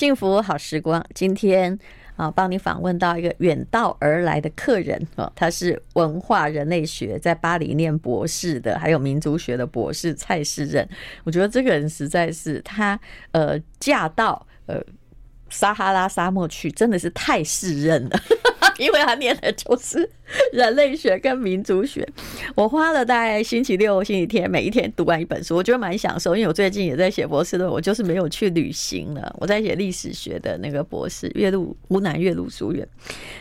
幸福好时光，今天啊，帮你访问到一个远道而来的客人啊，他是文化人类学，在巴黎念博士的，还有民族学的博士蔡世任。我觉得这个人实在是他呃，嫁到呃撒哈拉沙漠去，真的是太适任了。因为他念的就是人类学跟民族学，我花了大概星期六、星期天每一天读完一本书，我觉得蛮享受。因为我最近也在写博士论文，我就是没有去旅行了。我在写历史学的那个博士，岳麓湖南岳麓书院，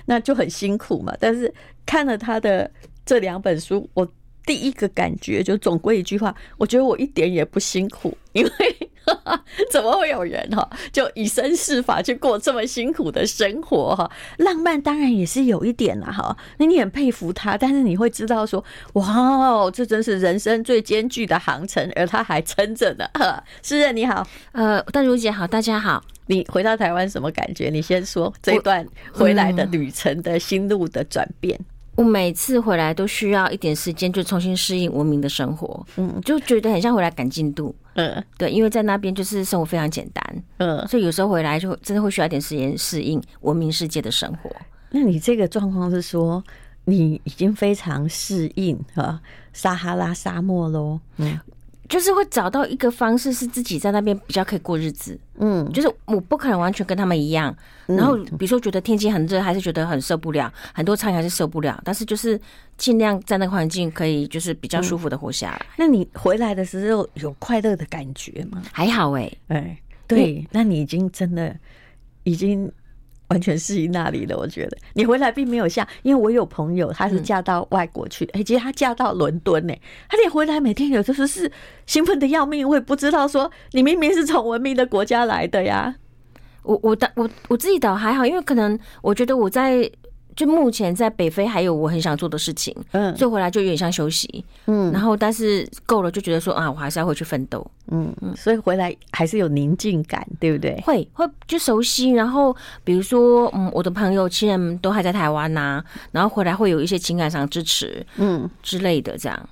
那就很辛苦嘛。但是看了他的这两本书，我第一个感觉就总归一句话，我觉得我一点也不辛苦，因为。怎么会有人哈，就以身试法去过这么辛苦的生活哈？浪漫当然也是有一点啦哈。那你很佩服他，但是你会知道说，哇，这真是人生最艰巨的航程，而他还撑着呢。诗人你好，呃，淡如姐好，大家好。你回到台湾什么感觉？你先说这一段回来的旅程的心路的转变。我每次回来都需要一点时间，就重新适应文明的生活，嗯，就觉得很像回来赶进度，嗯，对，因为在那边就是生活非常简单，嗯，所以有时候回来就真的会需要一点时间适应文明世界的生活。那你这个状况是说，你已经非常适应啊撒哈拉沙漠喽？嗯。就是会找到一个方式，是自己在那边比较可以过日子。嗯，就是我不可能完全跟他们一样。然后比如说觉得天气很热，还是觉得很受不了，很多餐还是受不了。但是就是尽量在那个环境可以就是比较舒服的活下来。那你回来的时候有快乐的感觉吗？还好哎，哎，对，那你已经真的已经。完全适应那里的，我觉得你回来并没有像，因为我有朋友，她是嫁到外国去，哎、嗯，其实她嫁到伦敦呢，她连回来每天有时候是兴奋的要命，我也不知道说你明明是从文明的国家来的呀。我我的我我自己倒还好，因为可能我觉得我在。就目前在北非还有我很想做的事情，嗯，所以回来就有点像休息，嗯，然后但是够了就觉得说啊，我还是要回去奋斗，嗯嗯，所以回来还是有宁静感，对不对？会会就熟悉，然后比如说嗯，我的朋友亲人都还在台湾呐，然后回来会有一些情感上支持，嗯之类的这样。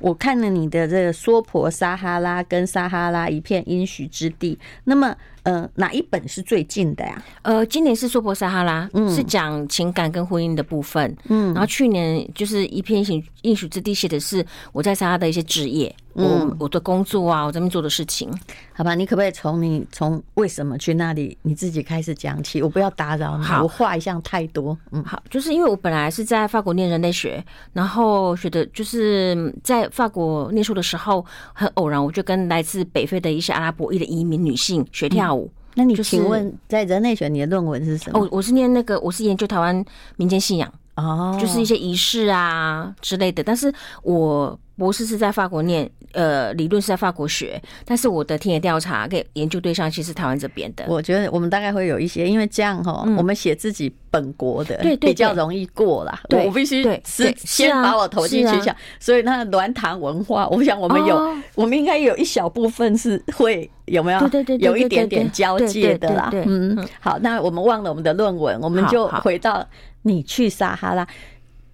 我看了你的这个娑婆撒哈拉跟撒哈拉一片应许之地，那么。呃，哪一本是最近的呀？呃，今年是娑婆撒哈拉，嗯，是讲情感跟婚姻的部分，嗯，然后去年就是一片应许之地，写的是我在撒哈拉的一些职业，嗯，我我的工作啊，我这边做的事情，好吧？你可不可以从你从为什么去那里你自己开始讲起？我不要打扰你，我话一向太多，嗯，好，就是因为我本来是在法国念人类学，然后学的就是在法国念书的时候，很偶然我就跟来自北非的一些阿拉伯裔的移民女性学跳。嗯那你请问，在人类学你的论文是什么？哦，我是念那个，我是研究台湾民间信仰哦，就是一些仪式啊之类的。但是我博士是在法国念，呃，理论是在法国学，但是我的田野调查跟研究对象其实是台湾这边的。我觉得我们大概会有一些，因为这样哈，我们写自己本国的比较容易过啦。我必须是先把我投进去想，所以那鸾堂文化，我想我们有，我们应该有一小部分是会。有没有？对对对，有一点点交界的啦。嗯，好，那我们忘了我们的论文，我们就回到你去撒哈拉。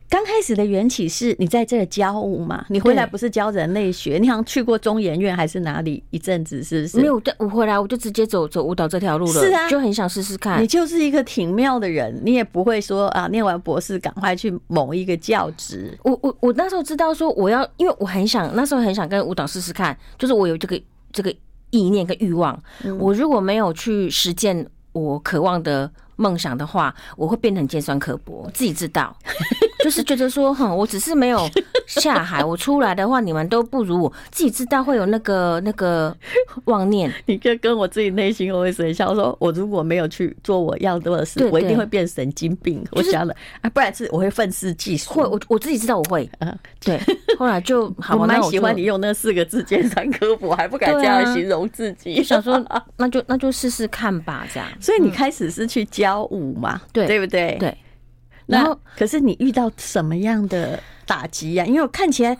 刚开始的缘起是你在这教舞嘛？你回来不是教人类学？你好像去过中研院还是哪里一阵子？是不是？没有，我回来我就直接走走舞蹈这条路了。是啊，就很想试试看。你就是一个挺妙的人，你也不会说啊，念完博士赶快去某一个教职。我我我那时候知道说我要，因为我很想那时候很想跟舞蹈试试看，就是我有这个这个。意念跟欲望，我如果没有去实践我渴望的梦想的话，我会变得很尖酸刻薄，自己知道。就是觉得说，哼，我只是没有下海，我出来的话，你们都不如我。自己知道会有那个那个妄念，你跟跟我自己内心会很像，说我如果没有去做我要做的事，我一定会变神经病。我想了啊，不然是我会愤世嫉俗。会，我我自己知道我会。嗯，对。后来就好，我蛮喜欢你用那四个字尖酸刻薄，还不敢这样形容自己。想说，那就那就试试看吧，这样。所以你开始是去教舞嘛？对，对不对？对。然后，可是你遇到什么样的打击呀？因为我看起来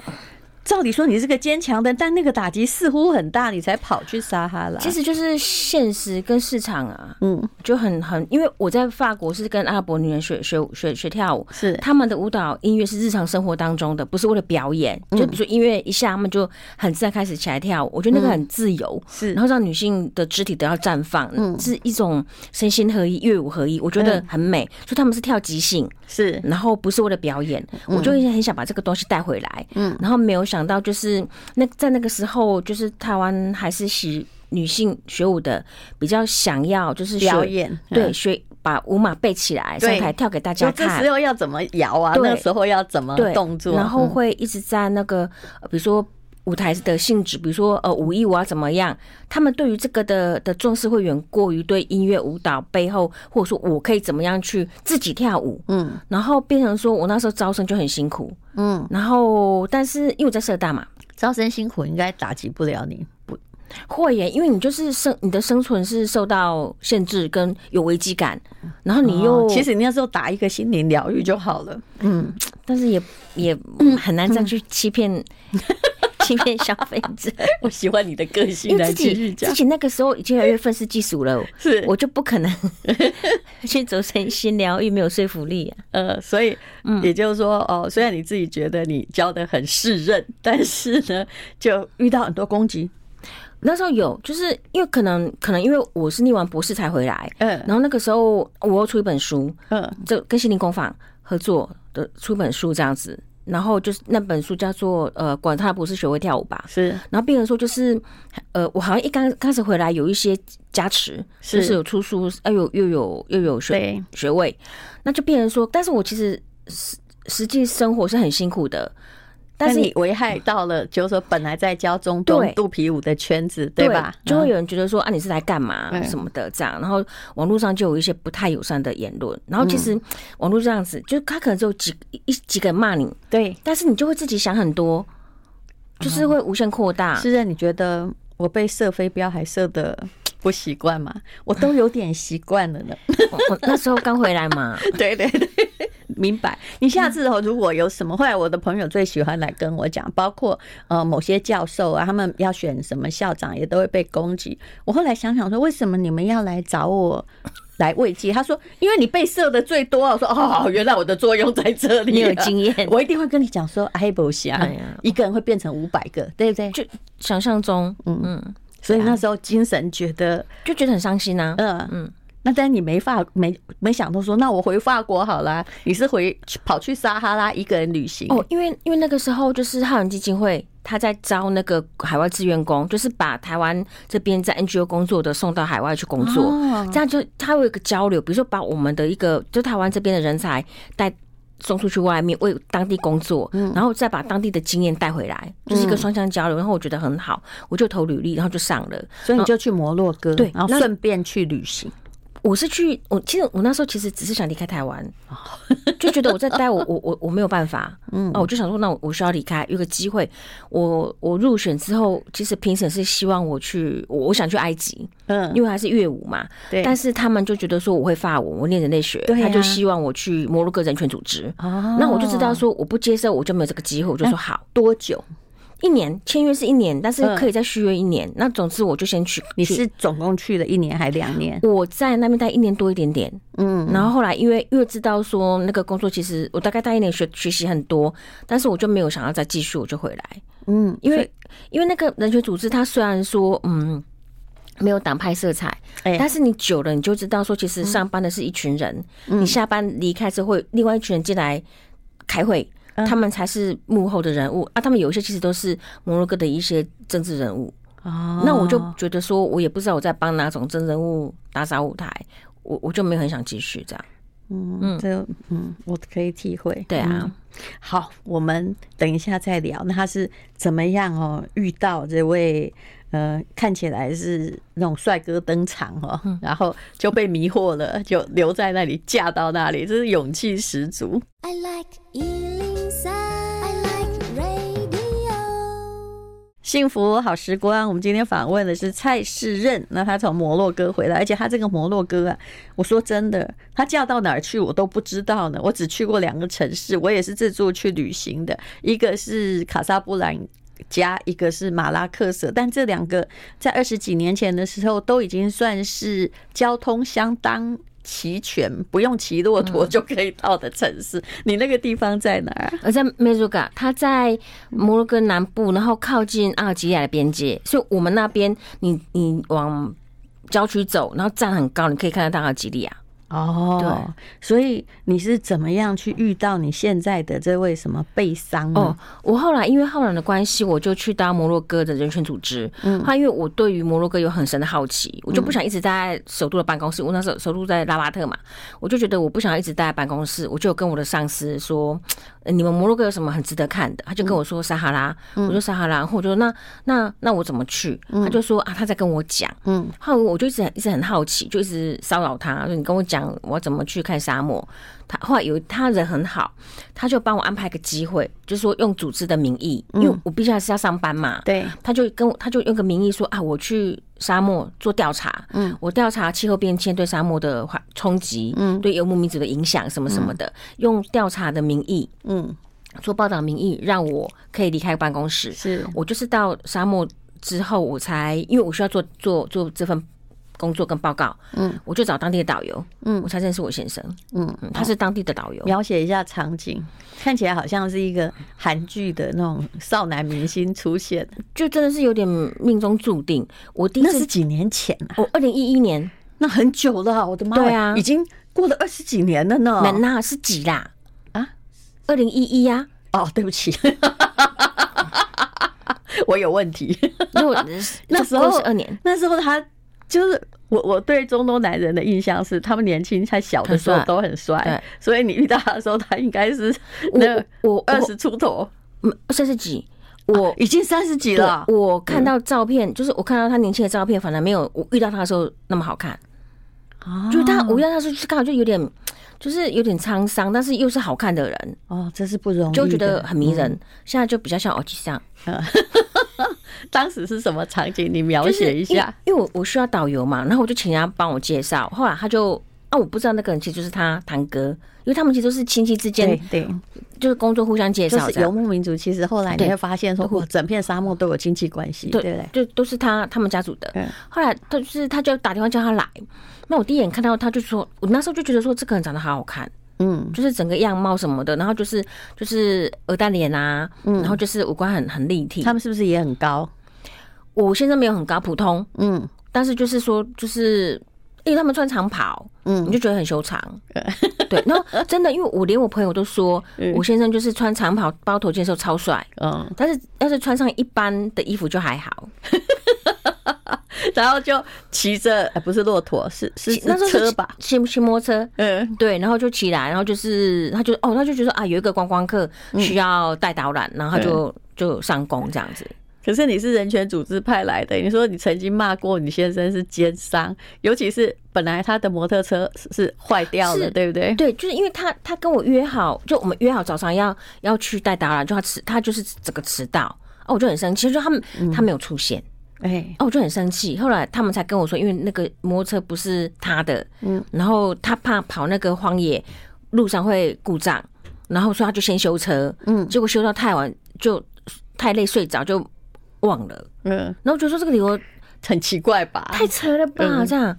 照理说你是个坚强的，但那个打击似乎很大，你才跑去撒哈拉。其实就是现实跟市场啊，嗯，就很很，因为我在法国是跟阿拉伯女人学学学学跳舞，是他们的舞蹈音乐是日常生活当中的，不是为了表演。就比如说音乐一下，他们就很自然开始起来跳舞。我觉得那个很自由，是，然后让女性的肢体得到绽放，嗯，是一种身心合一、乐舞合一，我觉得很美。所以他们是跳即兴，是，然后不是为了表演，我就很想把这个东西带回来，嗯，然后没有想到就是那在那个时候，就是台湾还是喜女性学舞的比较想要，就是表演，对，学把舞码背起来上台跳给大家看。这时候要怎么摇啊？那时候要怎么动作？然后会一直在那个，比如说。舞台的性质，比如说呃，舞艺我要怎么样？他们对于这个的的重视会远过于对音乐舞蹈背后，或者说我可以怎么样去自己跳舞，嗯，然后变成说我那时候招生就很辛苦，嗯，然后但是因为我在社大嘛，招生辛苦应该打击不了你，不会耶，因为你就是生你的生存是受到限制跟有危机感，然后你又、哦、其实你那时候打一个心灵疗愈就好了，嗯，但是也也 很难再去欺骗。嗯嗯欺骗消费者，我喜欢你的个性。因为自己自己那个时候已经越来越愤世嫉俗了，是我就不可能 去走身心疗愈，没有说服力啊。呃，所以也就是说，哦，虽然你自己觉得你教的很适任，但是呢，就遇到很多攻击。那时候有，就是因为可能可能因为我是念完博士才回来，嗯，然后那个时候我要出一本书，嗯，就跟心灵工坊合作的出一本书这样子。然后就是那本书叫做呃，管他不是学会跳舞吧？是。然后病人说就是呃，我好像一刚开始回来有一些加持，是就是有出书，哎呦又有又有学学位，那就病人说，但是我其实实实际生活是很辛苦的。但是你危害到了，就是说本来在教中东肚皮舞的圈子，对吧？就会有人觉得说啊，你是来干嘛什么的这样。然后网络上就有一些不太友善的言论。然后其实网络这样子，就他可能只有几一几个人骂你，对。但是你就会自己想很多，就是会无限扩大。是的，你觉得我被射飞镖还射的不习惯吗？我都有点习惯了呢。我那时候刚回来嘛，对 对对。明白，你下次哦，如果有什么，后来我的朋友最喜欢来跟我讲，包括呃某些教授啊，他们要选什么校长，也都会被攻击。我后来想想说，为什么你们要来找我来慰藉？他说，因为你被射的最多。我说哦，原来我的作用在这里，你有经验，我一定会跟你讲说，哎不行，一个人会变成五百个，对不对？就想象中，嗯嗯，所以那时候精神觉得就觉得很伤心啊，嗯嗯。那但你没法没没想到说，那我回法国好啦。你是回跑去撒哈拉一个人旅行哦？因为因为那个时候就是浩人基金会他在招那个海外志愿工，就是把台湾这边在 NGO 工作的送到海外去工作，这样就他有一个交流，比如说把我们的一个就台湾这边的人才带送出去外面为当地工作，然后再把当地的经验带回来，就是一个双向交流。然后我觉得很好，我就投履历，然后就上了，所以你就去摩洛哥，对，然后顺便去旅行。我是去，我其实我那时候其实只是想离开台湾，就觉得我在待我 我我我没有办法，嗯，啊，我就想说，那我我需要离开，有个机会，我我入选之后，其实评审是希望我去，我我想去埃及，嗯，因为还是乐舞嘛，对，但是他们就觉得说我会法文，我念人类学，他就希望我去摩洛哥人权组织，哦，那我就知道说我不接受，我就没有这个机会，我就说好，多久？一年签约是一年，但是可以再续约一年。那总之我就先去。你是总共去了一年还两年？我在那边待一年多一点点。嗯，然后后来因为因为知道说那个工作其实我大概待一年学学习很多，但是我就没有想要再继续，我就回来。嗯，因为因为那个人权组织，它虽然说嗯没有党派色彩，但是你久了你就知道说，其实上班的是一群人，你下班离开之后，另外一群人进来开会。他们才是幕后的人物啊！他们有一些其实都是摩洛哥的一些政治人物哦。那我就觉得说，我也不知道我在帮哪种政治人物打扫舞台，我我就没有很想继续这样。嗯嗯，这嗯，我可以体会。对啊，嗯，好，我们等一下再聊。那他是怎么样哦？遇到这位呃，看起来是那种帅哥登场哦，然后就被迷惑了，就留在那里，嫁到那里，这是勇气十足。I like 幸福好时光。我们今天访问的是蔡世任，那他从摩洛哥回来，而且他这个摩洛哥啊，我说真的，他嫁到哪儿去我都不知道呢。我只去过两个城市，我也是自助去旅行的，一个是卡萨布兰加，一个是马拉克什，但这两个在二十几年前的时候都已经算是交通相当。齐全，不用骑骆驼就可以到的城市。嗯、你那个地方在哪儿？我在梅鲁嘎，它在摩洛哥南部，然后靠近阿尔及利亚的边界。所以我们那边，你你往郊区走，然后站很高，你可以看得到阿尔及利亚。哦，对，所以你是怎么样去遇到你现在的这位什么贝桑？哦，我后来因为浩然的关系，我就去到摩洛哥的人权组织。嗯，他因为我对于摩洛哥有很深的好奇，我就不想一直待在首都的办公室。我那时候首都在拉巴特嘛，我就觉得我不想一直待在办公室，我就跟我的上司说。你们摩洛哥有什么很值得看的？他就跟我说撒哈拉，嗯、我说撒哈拉，然后我就说那那那我怎么去？嗯、他就说啊，他在跟我讲，嗯，后来我就一直一直很好奇，就一直骚扰他，说你跟我讲我怎么去看沙漠。他后来有他人很好，他就帮我安排个机会，就是说用组织的名义，因为我毕竟还是要上班嘛，对，他就跟我他就用个名义说啊，我去沙漠做调查，嗯，我调查气候变迁对沙漠的冲击，嗯，对游牧民族的影响什么什么的，用调查的名义，嗯，做报道名义，让我可以离开办公室，是。我就是到沙漠之后，我才因为我需要做做做这份。工作跟报告，嗯，我就找当地的导游，嗯，我才认识我先生，嗯，他是当地的导游。描写一下场景，看起来好像是一个韩剧的那种少男明星出现，就真的是有点命中注定。我第一次那是几年前啊，我二零一一年，那很久了，我的妈，对啊，已经过了二十几年了呢。能啊，是几啦？啊，二零一一呀？哦，对不起，我有问题。那 时候是二年，那时候他。就是我，我对中东男人的印象是，他们年轻、才小的时候都很帅，所以你遇到他的时候，他应该是那我二十出头，嗯，三十几，我已经三十几了。我看到照片，就是我看到他年轻的照片，反而没有我遇到他的时候那么好看。就他，我遇到他时候刚好就有点，就是有点沧桑，但是又是好看的人。哦，真是不容易，就觉得很迷人。现在就比较像欧吉桑。当时是什么场景？你描写一下。因为我我需要导游嘛，然后我就请人家帮我介绍。后来他就啊，我不知道那个人其实就是他堂哥，因为他们其实都是亲戚之间，对，就是工作互相介绍。游牧民族其实后来你会发现说，哇，整片沙漠都有亲戚关系，对对，就都是他他们家族的。后来他就是他就打电话叫他来，那我第一眼看到他就说，我那时候就觉得说这个人长得好好看。嗯，就是整个样貌什么的，然后就是就是鹅蛋脸啊，嗯，然后就是五官很很立体。他们是不是也很高？我现在没有很高，普通，嗯，但是就是说，就是因为他们穿长袍，嗯，你就觉得很修长，嗯、对。然后真的，因为我连我朋友都说，我先生就是穿长袍包头巾的时候超帅，嗯，但是要是穿上一般的衣服就还好。然后就骑着，不是骆驼，是是那车吧？骑骑摩托车，嗯，对，然后就起来，然后就是他就哦，他就觉得啊，有一个观光客需要带导览，然后他就就上工这样子。可是你是人权组织派来的，你说你曾经骂过你先生是奸商，尤其是本来他的摩托车是坏掉了，对不对？对，就是因为他他跟我约好，就我们约好早上要要去带达拉，就他迟，他就是整个迟到，哦，我就很生气，就他们他没有出现。哎，哦，我就很生气。后来他们才跟我说，因为那个摩托车不是他的，嗯，然后他怕跑那个荒野路上会故障，然后说他就先修车，嗯，结果修到太晚就太累睡着就忘了，嗯，然后就说这个理由很奇怪吧，太扯了吧，这样，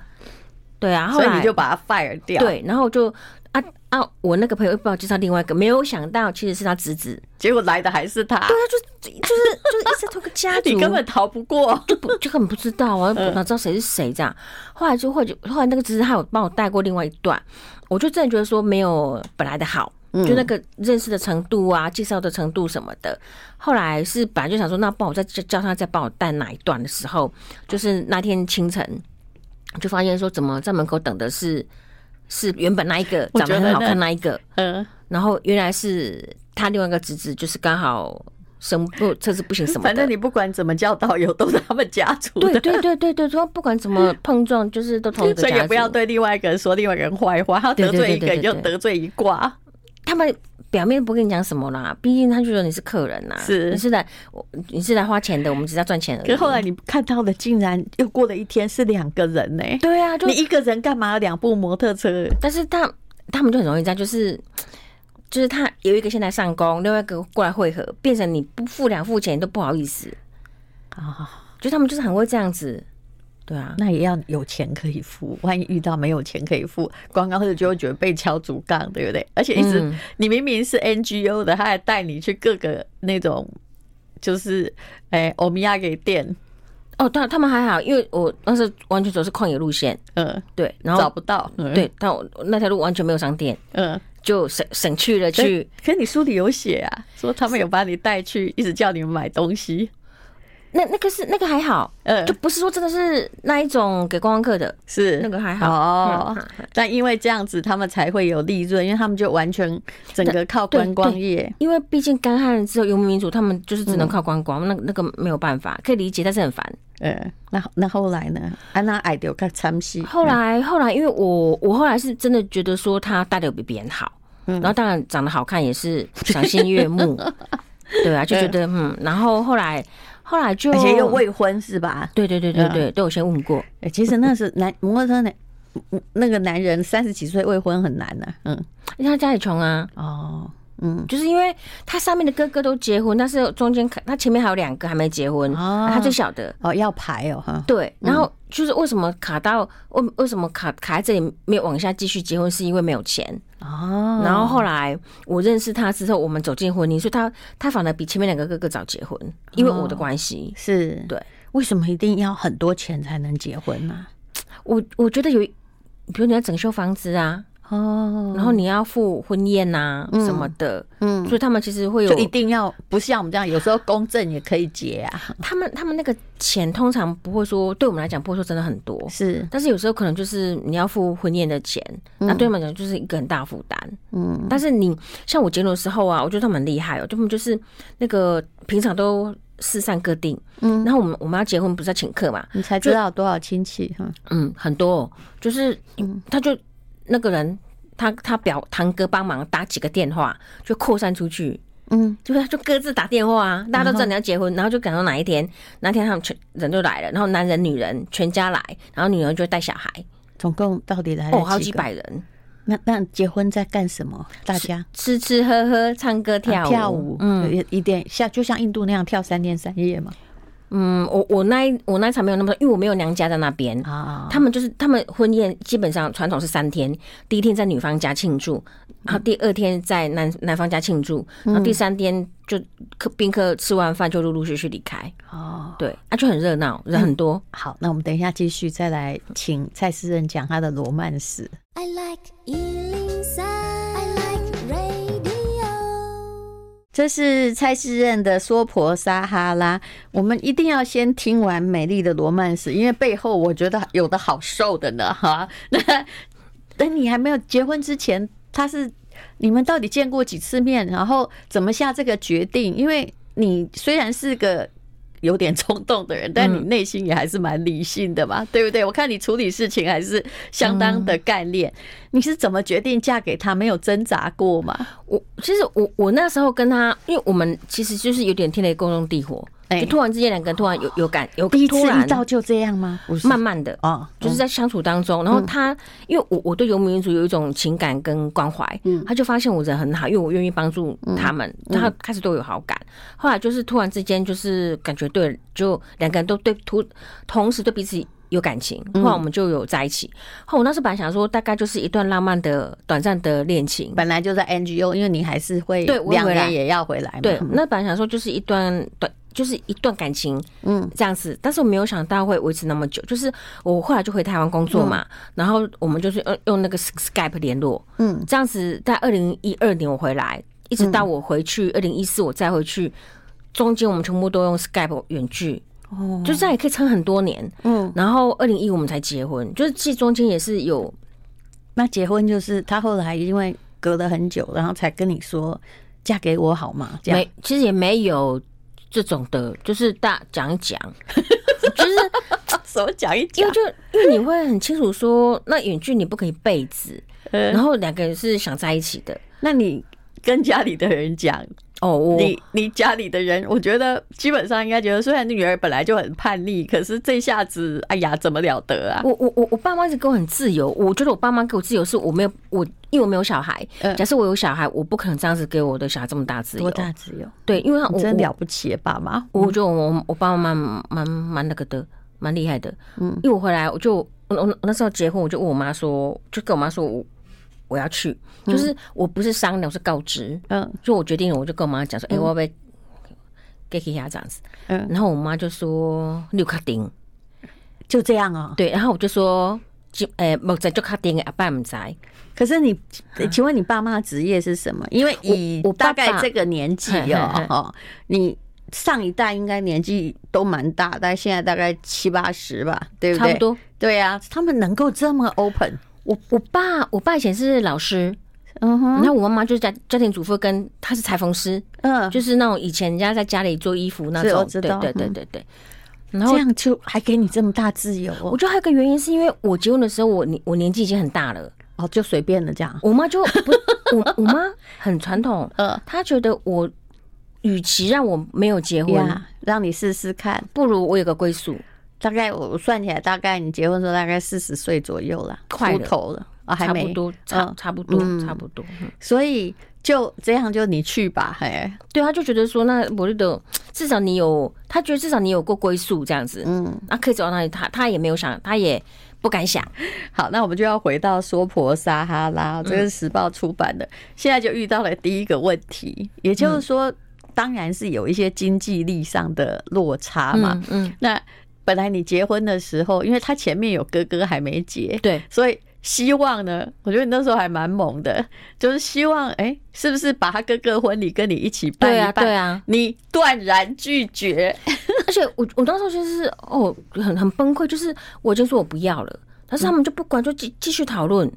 对啊，后来你就把他 fire 掉，对，然后就。啊啊！我那个朋友又不知道介绍另外一个，没有想到其实是他侄子，结果来的还是他。对啊，就就是就是一直同个家族，你根本逃不过，就不就根本不知道啊，哪知道谁是谁这样。后来就或者后来那个侄子他有帮我带过另外一段，我就真的觉得说没有本来的好，就那个认识的程度啊，介绍的程度什么的。后来是本来就想说，那帮我再叫他再帮我带哪一段的时候，就是那天清晨就发现说，怎么在门口等的是。是原本那一个长得很好看那一个，嗯，然后原来是他另外一个侄子，就是刚好生不车子不行什么的。反正你不管怎么叫导游，都是他们家族的。对对对对对，说不管怎么碰撞，就是都同一个家族。所以也不要对另外一个人说另外一个人坏话，他得罪一个人就得罪一挂。他们表面不跟你讲什么啦，毕竟他觉得你是客人呐，是你是来我你是来花钱的，我们只是要赚钱而已。可是后来你看到的竟然又过了一天是两个人呢、欸？对啊，就你一个人干嘛两部摩托车？但是他他们就很容易这样，就是就是他有一个现在上工，另外一个过来汇合，变成你不付两付钱都不好意思啊，就他们就是很会这样子。对啊，那也要有钱可以付，万一遇到没有钱可以付，观 光客就会觉得被敲竹杠，对不对？而且一直、嗯、你明明是 NGO 的，他还带你去各个那种就是哎欧米亚给店。哦，但他们还好，因为我当时完全走是旷野路线，嗯，对，然后找不到，嗯、对，但我那条路完全没有商店，嗯，就省省去了去。可是你书里有写啊，说他们有把你带去，一直叫你们买东西。那那个是那个还好，呃，就不是说真的是那一种给观光客的，是那个还好哦。但因为这样子，他们才会有利润，因为他们就完全整个靠观光业。因为毕竟干旱之后游牧民族，他们就是只能靠观光，那那个没有办法，可以理解，但是很烦。呃，那那后来呢？安娜爱丢看参戏。后来后来，因为我我后来是真的觉得说他带的比别人好，然后当然长得好看也是赏心悦目，对啊，就觉得嗯，然后后来。后来就，而且又未婚是吧？对对对对对，都有先问过。其实那是男摩托车男，那个男人三十几岁未婚很难呐。嗯，因为他家里穷啊。哦。嗯，就是因为他上面的哥哥都结婚，但是中间他前面还有两个还没结婚，他最小的哦要排哦哈。对，然后就是为什么卡到为为什么卡卡在这里没有往下继续结婚，是因为没有钱哦。然后后来我认识他之后，我们走进婚姻，所以他他反而比前面两个哥哥早结婚，因为我的关系是对。为什么一定要很多钱才能结婚呢？我我觉得有，比如你要整修房子啊。哦，然后你要付婚宴呐什么的，嗯，所以他们其实会有，就一定要不像我们这样，有时候公证也可以结啊。他们他们那个钱通常不会说，对我们来讲不会说真的很多，是，但是有时候可能就是你要付婚宴的钱，那对我们来讲就是一个很大负担，嗯。但是你像我结婚的时候啊，我觉得他们很厉害哦，他们就是那个平常都四散各地，嗯，然后我们我们要结婚不是要请客嘛，你才知道多少亲戚哈，嗯，很多，就是嗯。他就。那个人，他他表堂哥帮忙打几个电话，就扩散出去，嗯，就是就各自打电话啊，大家都知道你要结婚，然后就赶到哪一天，哪天他们全人都来了，然后男人女人全家来，然后女人就带小孩，总共到底来了哦好几百人。那那结婚在干什么？大家？吃吃喝喝、唱歌跳舞，跳舞，嗯，一一点像就像印度那样跳三天三夜嘛。嗯，我我那一我那一场没有那么多，因为我没有娘家在那边啊。他们就是他们婚宴基本上传统是三天，第一天在女方家庆祝，然后第二天在男男方家庆祝，然后第三天就客宾客吃完饭就陆陆续续离开。哦，对，啊就很热闹，人很多。好，那我们等一下继续再来请蔡诗任讲他的罗曼史。I like 这是蔡诗任的娑婆撒哈拉，我们一定要先听完美丽的罗曼史，因为背后我觉得有的好受的呢，哈。那等你还没有结婚之前，他是你们到底见过几次面，然后怎么下这个决定？因为你虽然是个。有点冲动的人，但你内心也还是蛮理性的嘛，嗯、对不对？我看你处理事情还是相当的干练。嗯、你是怎么决定嫁给他？没有挣扎过吗？我其实我我那时候跟他，因为我们其实就是有点天雷勾动地火。就突然之间，两个人突然有有感有第一次遇到就这样吗？慢慢的哦，就是在相处当中，然后他因为我我对游牧民族有一种情感跟关怀，嗯，他就发现我人很好，因为我愿意帮助他们，他开始对我有好感。后来就是突然之间就是感觉对，就两个人都对同同时对彼此有感情，后来我们就有在一起。后我那时本来想说，大概就是一段浪漫的短暂的恋情，本来就在 NGO，因为你还是会对两个人也要回来嘛。对，那本来想说就是一段短。就是一段感情，嗯，这样子，但是我没有想到会维持那么久。就是我后来就回台湾工作嘛，然后我们就是用用那个 Skype 联络，嗯，这样子，在二零一二年我回来，一直到我回去二零一四我再回去，中间我们全部都用 Skype 远距，哦，就这样也可以撑很多年，嗯，然后二零一我们才结婚，就是其实中间也是有，那结婚就是他后来因为隔了很久，然后才跟你说嫁给我好吗？没，其实也没有。这种的，就是大讲一讲，就是什么讲一讲，因为就因为你会很清楚说，那远距你不可以被子，然后两个人是想在一起的，那你跟家里的人讲？哦，我你你家里的人，我觉得基本上应该觉得，虽然女儿本来就很叛逆，可是这下子，哎呀，怎么了得啊？我我我我爸妈一直给我很自由，我觉得我爸妈给我自由，是我没有我，因为我没有小孩。假设我有小孩，我不可能这样子给我的小孩这么大自由。多大自由？对，因为我真了不起，爸妈。我觉得我我爸妈蛮蛮蛮那个的，蛮厉害的。嗯，因为我回来，我就我我那时候结婚，我就问我妈说，就跟我妈说我。我要去，就是我不是商量，我是告知。嗯，就我决定了，我就跟我妈讲说：“哎、欸，我要被给一下这样子。”嗯，然后我妈就说：“六卡丁，就这样啊、喔。”对，然后我就说：“就诶，莫在就卡丁阿爸唔在。”可是你，请问你爸妈的职业是什么？因为以我大概这个年纪哦，哦，你上一代应该年纪都蛮大，但现在大概七八十吧，对不对？差不多。对啊，他们能够这么 open。我我爸我爸以前是老师，嗯哼，然后我妈妈就是家家庭主妇，跟她是裁缝师，嗯，就是那种以前人家在家里做衣服那种，对对对对对。然后这样就还给你这么大自由，我觉得还有个原因是因为我结婚的时候我年我年纪已经很大了，哦，就随便了这样。我妈就不，我我妈很传统，呃，她觉得我与其让我没有结婚，让你试试看，不如我有个归宿。大概我算起来，大概你结婚的时候大概四十岁左右了，快头了。啊，还没。差不多，差差不多，差不多。所以就这样，就你去吧，嘿。对，他就觉得说，那我觉得至少你有，他觉得至少你有过归宿这样子，嗯，那可以走到那里，他他也没有想，他也不敢想。好，那我们就要回到说婆撒哈拉，这个是时报出版的，现在就遇到了第一个问题，也就是说，当然是有一些经济力上的落差嘛，嗯，那。本来你结婚的时候，因为他前面有哥哥还没结，对，所以希望呢，我觉得你那时候还蛮猛的，就是希望，哎，是不是把他哥哥婚礼跟你一起办一办？对啊，对啊，你断然拒绝，而且我我当时就是哦，很很崩溃，就是我就说我不要了，但是他们就不管，就继继续讨论。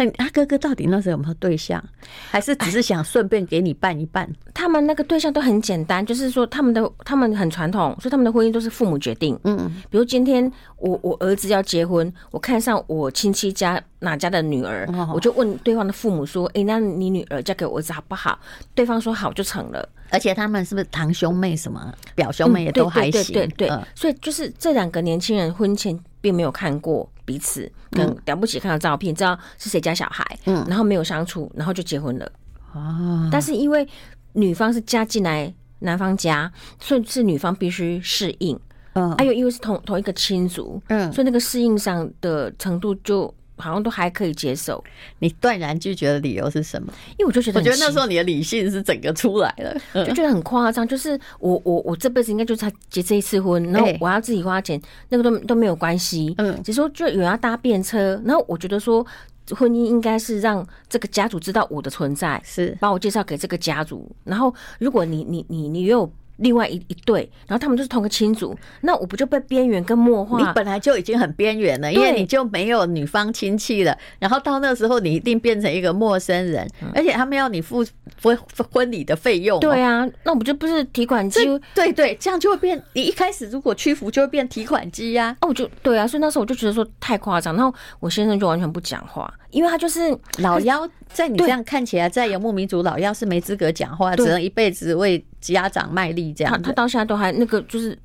但他哥哥到底那时候有没有对象，还是只是想顺便给你办一办？他们那个对象都很简单，就是说他们的他们很传统，所以他们的婚姻都是父母决定。嗯，比如今天我我儿子要结婚，我看上我亲戚家哪家的女儿，我就问对方的父母说：“哎，那你女儿嫁给我儿子好不好？”对方说好就成了。而且他们是不是堂兄妹什么表兄妹也都还行？对对对，所以就是这两个年轻人婚前并没有看过。彼此很了不起，看到照片知道是谁家小孩，嗯，然后没有相处，然后就结婚了。哦，但是因为女方是嫁进来男方家，所以是女方必须适应。嗯，还有因为是同同一个亲族，嗯，所以那个适应上的程度就。好像都还可以接受。你断然拒绝的理由是什么？因为我就觉得，我觉得那时候你的理性是整个出来了，就觉得很夸张。就是我我我这辈子应该就是结这一次婚，然后我要自己花钱，那个都都没有关系。嗯，只是说就有人要搭便车，然后我觉得说婚姻应该是让这个家族知道我的存在，是把我介绍给这个家族。然后如果你你你你有。另外一一对，然后他们就是同个亲族，那我不就被边缘跟默化？你本来就已经很边缘了，因为你就没有女方亲戚了。然后到那时候，你一定变成一个陌生人，而且他们要你付婚婚礼的费用。对啊，那我们就不是提款机？对对，这样就会变。你一开始如果屈服，就会变提款机呀。哦，我就对啊，所以那时候我就觉得说太夸张。然后我先生就完全不讲话，因为他就是老妖，在你这样看起来，在游牧民族老妖是没资格讲话，只能一辈子为家长卖力这样。他他到现在都还那个，就是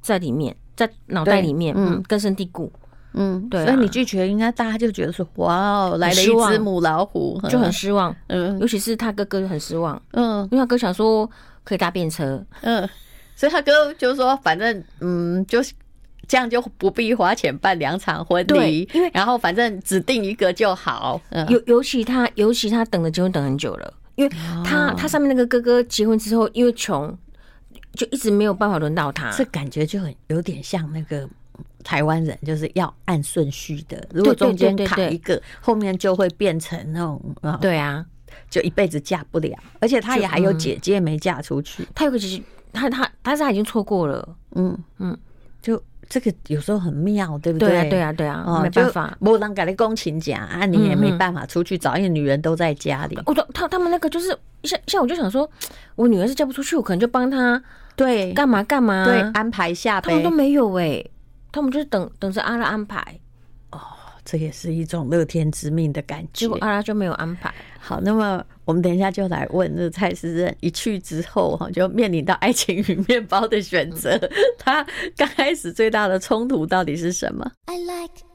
在里面，在脑袋里面，嗯，根深蒂固，嗯，对。所以你拒绝，应该大家就觉得说，哇哦，来了一只母老虎，就很失望。嗯，尤其是他哥哥就很失望，嗯，因为他哥想说可以搭便车，嗯，所以他哥就说，反正嗯，就是这样就不必花钱办两场婚礼，因为然后反正指定一个就好。嗯尤尤其他，尤其他等了结婚等很久了。因为他他上面那个哥哥结婚之后，因为穷，就一直没有办法轮到他。这感觉就很有点像那个台湾人，就是要按顺序的。如果中间卡一个，后面就会变成那种啊，对啊，就一辈子嫁不了。而且他也还有姐姐没嫁出去，他有个姐姐，他他但是他已经错过了。嗯嗯，就。这个有时候很妙，对不对？对啊，对啊，对啊，哦、没办法，没人给你工勤讲啊，你也没办法出去找，因为女人都在家里。我说他他们那个就是像像我就想说，我女儿是嫁不出去，我可能就帮她对干嘛干嘛，对安排下。他们都没有哎、欸，他们就是等等着阿拉安排。哦，这也是一种乐天知命的感觉。结果阿拉就没有安排。好，那么我们等一下就来问这蔡思任一去之后哈，就面临到爱情与面包的选择。他刚开始最大的冲突到底是什么？I like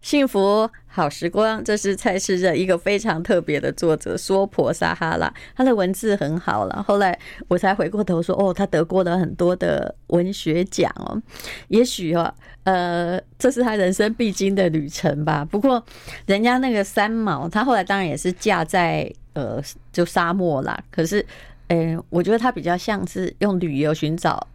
幸福好时光，这是蔡诗任一个非常特别的作者，娑婆撒哈拉，他的文字很好了。后来我才回过头说，哦，他得过了很多的文学奖哦。也许哦，呃，这是他人生必经的旅程吧。不过，人家那个三毛，他后来当然也是嫁在呃，就沙漠啦。可是，呃，我觉得他比较像是用旅游寻找。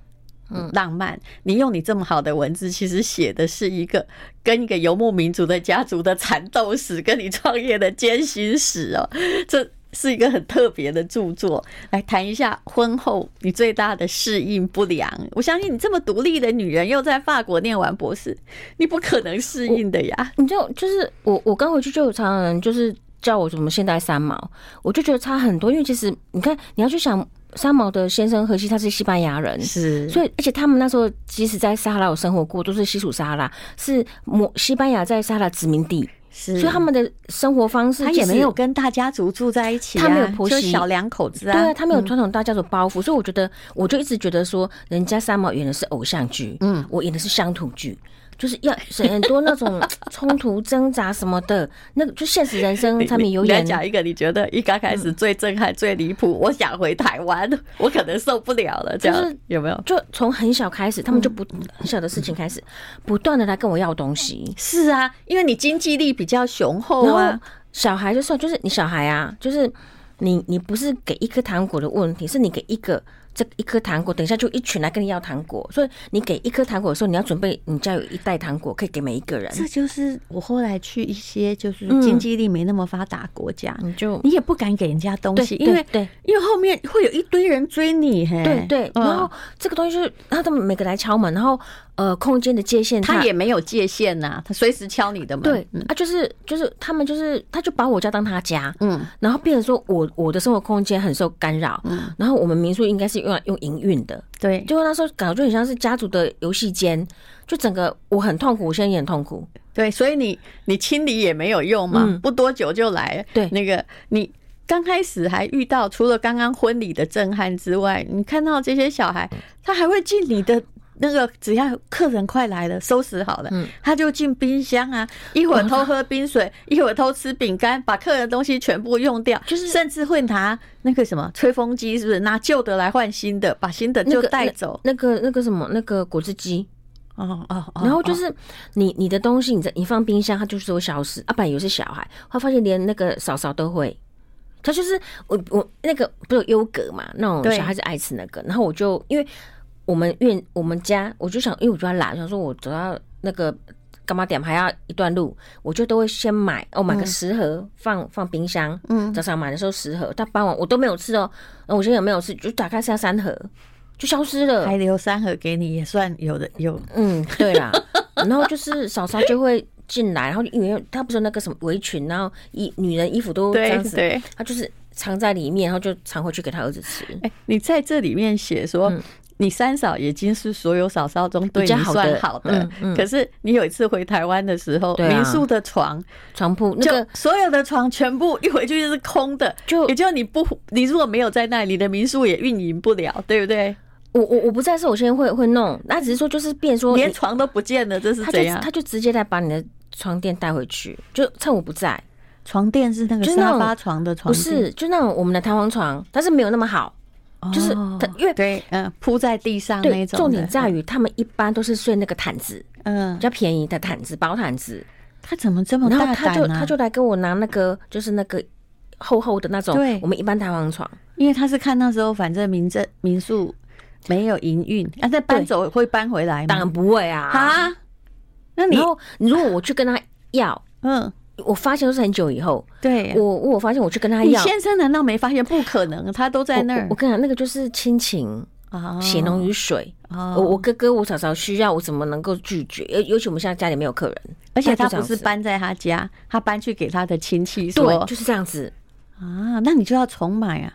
嗯，浪漫。你用你这么好的文字，其实写的是一个跟一个游牧民族的家族的缠斗史，跟你创业的艰辛史哦。这是一个很特别的著作。来谈一下婚后你最大的适应不良。我相信你这么独立的女人，又在法国念完博士，你不可能适应的呀。你就就是我，我刚回去就有常常人就是叫我什么现代三毛，我就觉得差很多。因为其实你看，你要去想。三毛的先生荷西，他是西班牙人，是，所以而且他们那时候即使在撒哈拉有生活过，都是西属撒哈拉，是摩西班牙在撒哈拉殖民地，是，所以他们的生活方式，他也没有跟大家族住在一起，啊，他没有婆媳，小两口子啊，对啊，他没有传统大家族包袱，嗯，所以我觉得，我就一直觉得说，人家三毛演的是偶像剧，嗯，我演的是乡土剧。就是要很多那种冲突挣扎什么的，那个就现实人生 他们有演。讲一个你觉得一刚开始最震撼、最离谱，我想回台湾，我可能受不了了。这样有没有？就从很小开始，他们就不很小的事情开始，不断的来跟我要东西。是啊，因为你经济力比较雄厚啊。小孩就算，就是你小孩啊，就是你你不是给一颗糖果的问题，是你给一个。这一颗糖果，等一下就一群来跟你要糖果，所以你给一颗糖果的时候，你要准备你家有一袋糖果可以给每一个人。这就是我后来去一些就是经济力没那么发达国家，你就你也不敢给人家东西，因为对，因为后面会有一堆人追你，嘿，对对。然后这个东西就是，然后他们每个来敲门，然后。呃，空间的界限，他也没有界限呐，他随时敲你的门。对，啊，就是就是他们就是，他就把我家当他家，嗯，然后变成说我我的生活空间很受干扰，嗯，然后我们民宿应该是用来用营运的，对，就那时候感觉就很像是家族的游戏间，就整个我很痛苦，我现在也很痛苦，对，所以你你清理也没有用嘛，不多久就来，对，那个你刚开始还遇到除了刚刚婚礼的震撼之外，你看到这些小孩，他还会进你的。那个只要客人快来了，收拾好了，嗯，他就进冰箱啊，一会儿偷喝冰水，一会儿偷吃饼干，把客人的东西全部用掉，就是甚至会拿那个什么吹风机，是不是拿旧的来换新的，把新的就带走？那个那个什么那个果汁机，哦哦，然后就是你你的东西，你在你放冰箱，它就是会消失。啊，不然有些小孩，他发现连那个嫂嫂都会，他就是我我那个不是有优格嘛，那种小孩子爱吃那个，然后我就因为。我们院我们家，我就想，因为我就要懒，想说我走到那个干嘛点还要一段路，我就都会先买，哦买个十盒放、嗯、放冰箱。嗯，早上买的时候十盒，到傍晚我都没有吃哦。那我现在有没有吃？就打开剩下三盒，就消失了。还留三盒给你，也算有的有。嗯，对啦。然后就是嫂嫂就会进来，然后因为她不是那个什么围裙，然后衣女人衣服都这样子，对，他就是藏在里面，然后就藏回去给她儿子吃。哎，你在这里面写说。嗯你三嫂已经是所有嫂嫂中对你算好的，嗯嗯、可是你有一次回台湾的时候，啊、民宿的床床铺那个所有的床全部一回去就是空的，就也就你不你如果没有在那里，你的民宿也运营不了，对不对？我我我不在是我现在会会弄，那只是说就是变说连床都不见了，这是怎样？他就，直接来把你的床垫带回去，就趁我不在，床垫是那个沙发床的床，不是就那种我们的弹簧床，但是没有那么好。就是他，因为对，嗯，铺在地上那种。重点在于，他们一般都是睡那个毯子，嗯，比较便宜的毯子，薄毯子。他怎么这么大胆呢？他就他就来跟我拿那个，就是那个厚厚的那种。对，我们一般弹簧床，因为他是看那时候，反正民政民宿没有营运，那再搬走会搬回来吗？当然不会啊！啊，那你如果我去跟他要，嗯。我发现都是很久以后，对我我发现我去跟他要，你先生难道没发现？不可能，他都在那儿。我跟你讲，那个就是亲情啊，血浓于水。我我哥哥我嫂嫂需要，我怎么能够拒绝？尤尤其我们现在家里没有客人，而且他不是搬在他家，他搬去给他的亲戚对，就是这样子。啊，那你就要重买啊。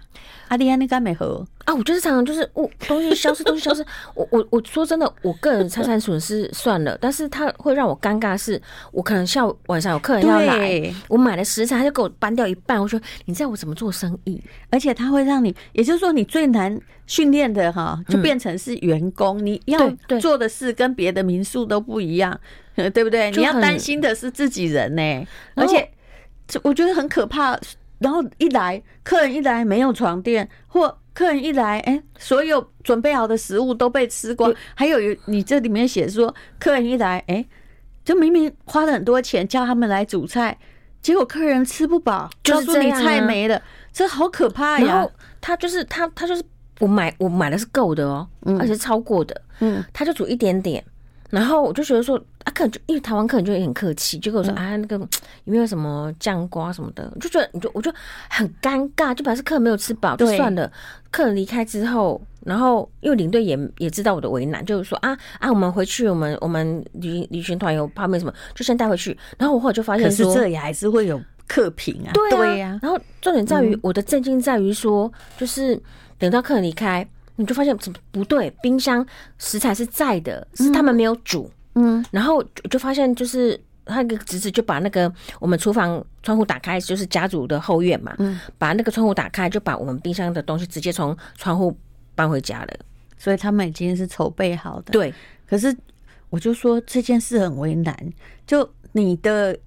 阿丽安，那干没喝啊？我就是常常就是我东西消失，东西消失。我我我说真的，我个人财产损失算了，但是它会让我尴尬是，我可能下午晚上有客人要来，我买了食材他就给我搬掉一半。我说你知道我怎么做生意？而且他会让你，也就是说你最难训练的哈，就变成是员工，嗯、你要做的事跟别的民宿都不一样，对不对？你要担心的是自己人呢、欸，而且这我觉得很可怕。然后一来，客人一来没有床垫，或客人一来，哎，所有准备好的食物都被吃光。还有，你这里面写说，客人一来，哎，就明明花了很多钱叫他们来煮菜，结果客人吃不饱，就是啊，告诉你菜没了，这好可怕呀！然后他就是他，他就是我买我买的是够的哦，而且超过的，嗯，他就煮一点点。然后我就觉得说啊，可能就因为台湾客人就也很客气，就跟我说、嗯、啊，那个有没有什么酱瓜什么的，我就觉得你就我就很尴尬，就表示客人没有吃饱就算了。客人离开之后，然后因为领队也也知道我的为难，就是说啊啊，我们回去，我们我们旅旅行团有泡面什么，就先带回去。然后我后来就发现说，可是这里还是会有客评啊，对呀、啊。然后重点在于、嗯、我的震惊在于说，就是等到客人离开。你就发现怎么不对？冰箱食材是在的，是他们没有煮。嗯，然后就发现就是他那个侄子就把那个我们厨房窗户打开，就是家族的后院嘛。嗯，把那个窗户打开，就把我们冰箱的东西直接从窗户搬回家了。所以他们已经是筹备好的。对，可是我就说这件事很为难，就你的。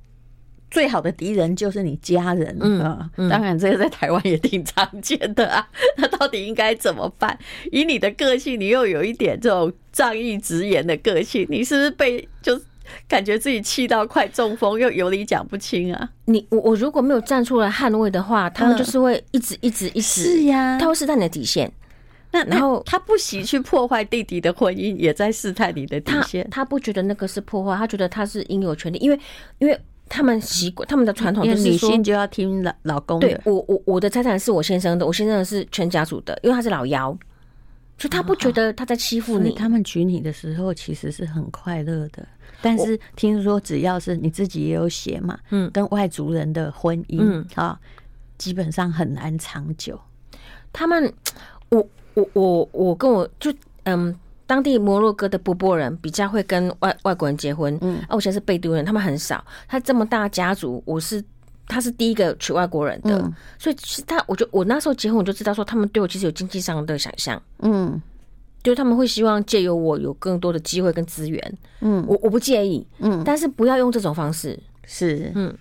最好的敌人就是你家人啊！嗯嗯、当然，这个在台湾也挺常见的啊。那到底应该怎么办？以你的个性，你又有一点这种仗义直言的个性，你是不是被就感觉自己气到快中风，又有理讲不清啊？你我我如果没有站出来捍卫的话，他们就是会一直一直一直是呀，他会试探你的底线。那然后他不惜去破坏弟弟的婚姻，也在试探你的底线。他他不觉得那个是破坏，他觉得他是应有权利，因为因为。他们习惯他们的传统就是女性就要听老老公的。对，我我我的财产是我先生的，我先生的是全家族的，因为他是老幺，所以他不觉得他在欺负你。他们娶你的时候其实是很快乐的，但是听说只要是你自己也有写嘛，嗯，跟外族人的婚姻，嗯啊，基本上很难长久。他们，我我我我跟我就嗯。当地摩洛哥的波波人比较会跟外外国人结婚，嗯，啊，我现在是贝都人，他们很少。他这么大家族，我是他是第一个娶外国人的，嗯、所以其实他，我就我那时候结婚，我就知道说他们对我其实有经济上的想象，嗯，就他们会希望借由我有更多的机会跟资源，嗯，我我不介意，嗯，但是不要用这种方式，是，嗯，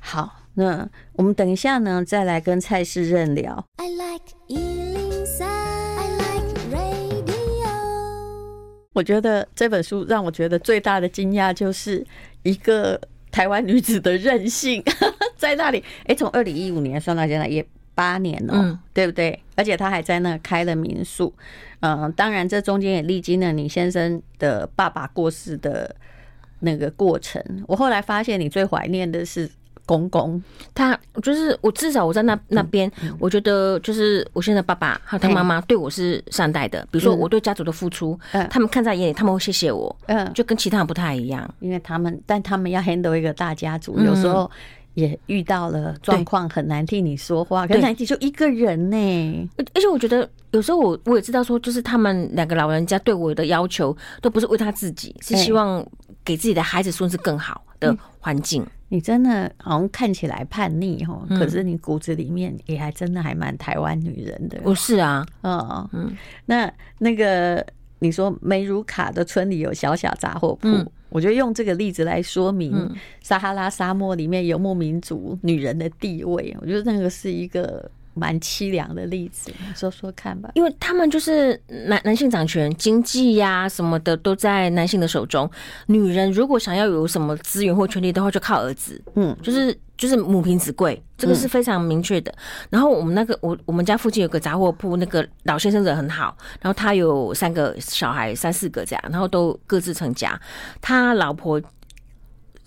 好，那我们等一下呢，再来跟蔡世任聊。I like 我觉得这本书让我觉得最大的惊讶，就是一个台湾女子的任性 在那里。哎，从二零一五年算到现在也八年了，嗯，对不对？而且她还在那开了民宿。嗯，当然这中间也历经了你先生的爸爸过世的那个过程。我后来发现，你最怀念的是。公公，他就是我，至少我在那那边，我觉得就是我现在爸爸还有他妈妈对我是善待的。比如说我对家族的付出，他们看在眼里，他们会谢谢我。嗯，就跟其他人不太一样，因为他们，但他们要 handle 一个大家族，有时候也遇到了状况，很难替你说话。很难替就一个人呢，而且我觉得有时候我我也知道说，就是他们两个老人家对我的要求都不是为他自己，是希望给自己的孩子孙子更好的环境。你真的好像看起来叛逆哦，可是你骨子里面也还真的还蛮台湾女人的。不是啊，嗯。嗯，那那个你说梅如卡的村里有小小杂货铺，我觉得用这个例子来说明撒哈拉沙漠里面游牧民族女人的地位，我觉得那个是一个。蛮凄凉的例子，说说看吧。因为他们就是男男性掌权，经济呀什么的都在男性的手中。女人如果想要有什么资源或权利的话，就靠儿子。嗯，就是就是母凭子贵，这个是非常明确的。然后我们那个我我们家附近有个杂货铺，那个老先生人很好，然后他有三个小孩，三四个这样，然后都各自成家。他老婆。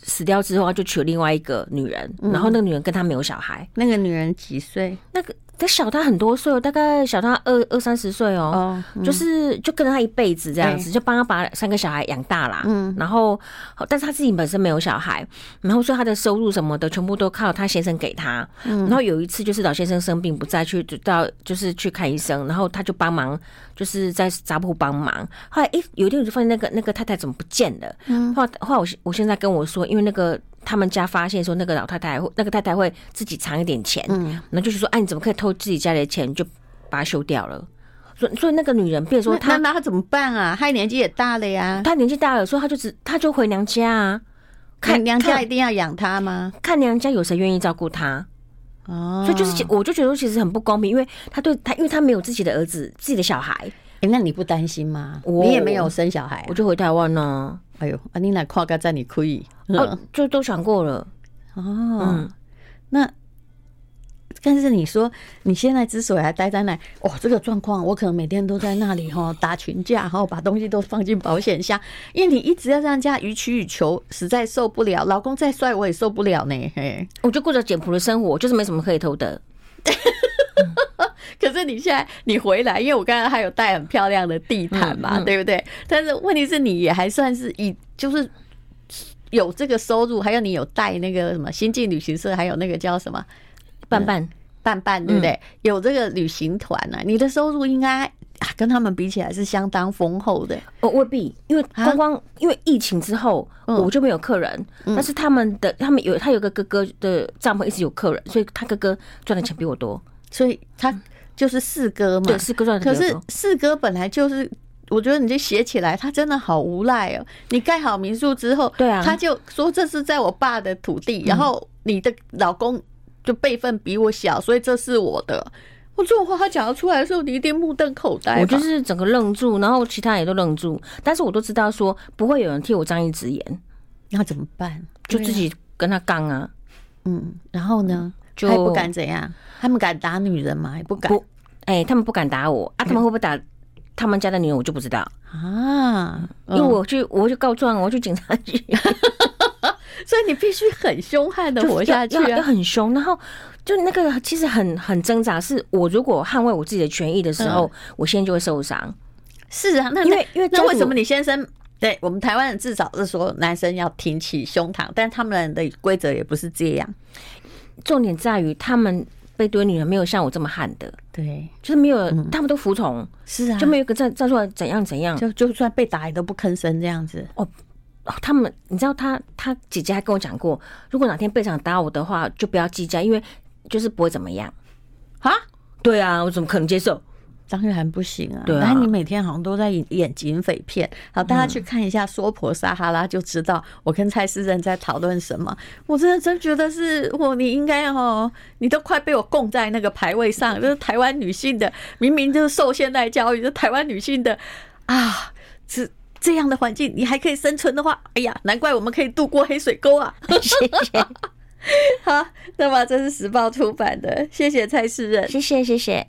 死掉之后，他就娶了另外一个女人，然后那个女人跟他没有小孩。那个女人几岁？那个他小他很多岁哦，大概小他二二三十岁哦，就是就跟着他一辈子这样子，就帮他把三个小孩养大啦。嗯，然后但是他自己本身没有小孩，然后所以他的收入什么的全部都靠他先生给他。嗯，然后有一次就是老先生生病不在，去到就是去看医生，然后他就帮忙，就是在杂铺帮忙。后来诶，有一天我就发现那个那个太太怎么不见了？嗯，后来后来我我现在跟我说，因为那个。他们家发现说，那个老太太会，那个太太会自己藏一点钱，嗯，然后就是说，哎、啊，你怎么可以偷自己家里的钱，就把它休掉了？所以，所以那个女人，比如说她，那她怎么办啊？她年纪也大了呀，她年纪大了，所以她就只，她就回娘家啊。看娘家一定要养她吗？看娘家有谁愿意照顾她？哦，所以就是，我就觉得其实很不公平，因为她对她，因为她没有自己的儿子，自己的小孩。哎、欸，那你不担心吗？你也没有生小孩、啊，我就回台湾呢。哎呦，啊，你来跨个在你可以，哦，就都想过了。哦，嗯，那但是你说你现在之所以还待在那，哦，这个状况，我可能每天都在那里哈 打群架，然后把东西都放进保险箱，因为你一直要这样家予取予求，实在受不了。老公再帅我也受不了呢。嘿，我就过着简朴的生活，就是没什么可以偷的。可是你现在你回来，因为我刚刚还有带很漂亮的地毯嘛，对不对？但是问题是你也还算是以就是。有这个收入，还有你有带那个什么星际旅行社，还有那个叫什么伴伴伴伴，对不对？有这个旅行团呢，你的收入应该跟他们比起来是相当丰厚的。哦，未必，因为刚刚因为疫情之后，我就没有客人。但是他们的他们有他有个哥哥的帐篷一直有客人，所以他哥哥赚的钱比我多，所以他就是四哥嘛。对，四哥赚的钱。可是四哥本来就是。我觉得你就写起来，他真的好无赖哦！你盖好民宿之后，对啊，他就说这是在我爸的土地，然后你的老公就辈分比我小，所以这是我的。我这种话他讲得出来的时候，你一定目瞪口呆。我就是整个愣住，然后其他人也都愣住，但是我都知道说不会有人替我张一只眼，那怎么办？就自己跟他杠啊。嗯，然后呢，就还不敢怎样？他们敢打女人吗？也不敢。哎，他们不敢打我啊？他们会不会打？他们家的女人我就不知道啊，因为我去，我去告状，我去警察局，所以你必须很凶悍的活下去，啊，要很凶。然后就那个其实很很挣扎，是我如果捍卫我自己的权益的时候，我现在就会受伤。是啊，那因为因为那为什么你先生对我们台湾人至少是说男生要挺起胸膛，但他们的规则也不是这样。重点在于他们。被堆女人没有像我这么悍的，对，就是没有，他们都服从，嗯、是啊，就没有一个站站出来怎样怎样，就就算被打也都不吭声这样子。哦，他们，你知道他他姐姐还跟我讲过，如果哪天被场打我的话，就不要计较，因为就是不会怎么样。啊？对啊，我怎么可能接受？当然不行啊！对啊，你每天好像都在演警匪片。好，大家去看一下《说婆撒哈拉》，就知道我跟蔡诗任在讨论什么。我真的真觉得是，我你应该哦，你都快被我供在那个排位上。就是台湾女性的，明明就是受现代教育，就台湾女性的啊，这这样的环境，你还可以生存的话，哎呀，难怪我们可以度过黑水沟啊！谢谢。好，那么这是时报出版的，谢谢蔡诗任，谢谢谢谢。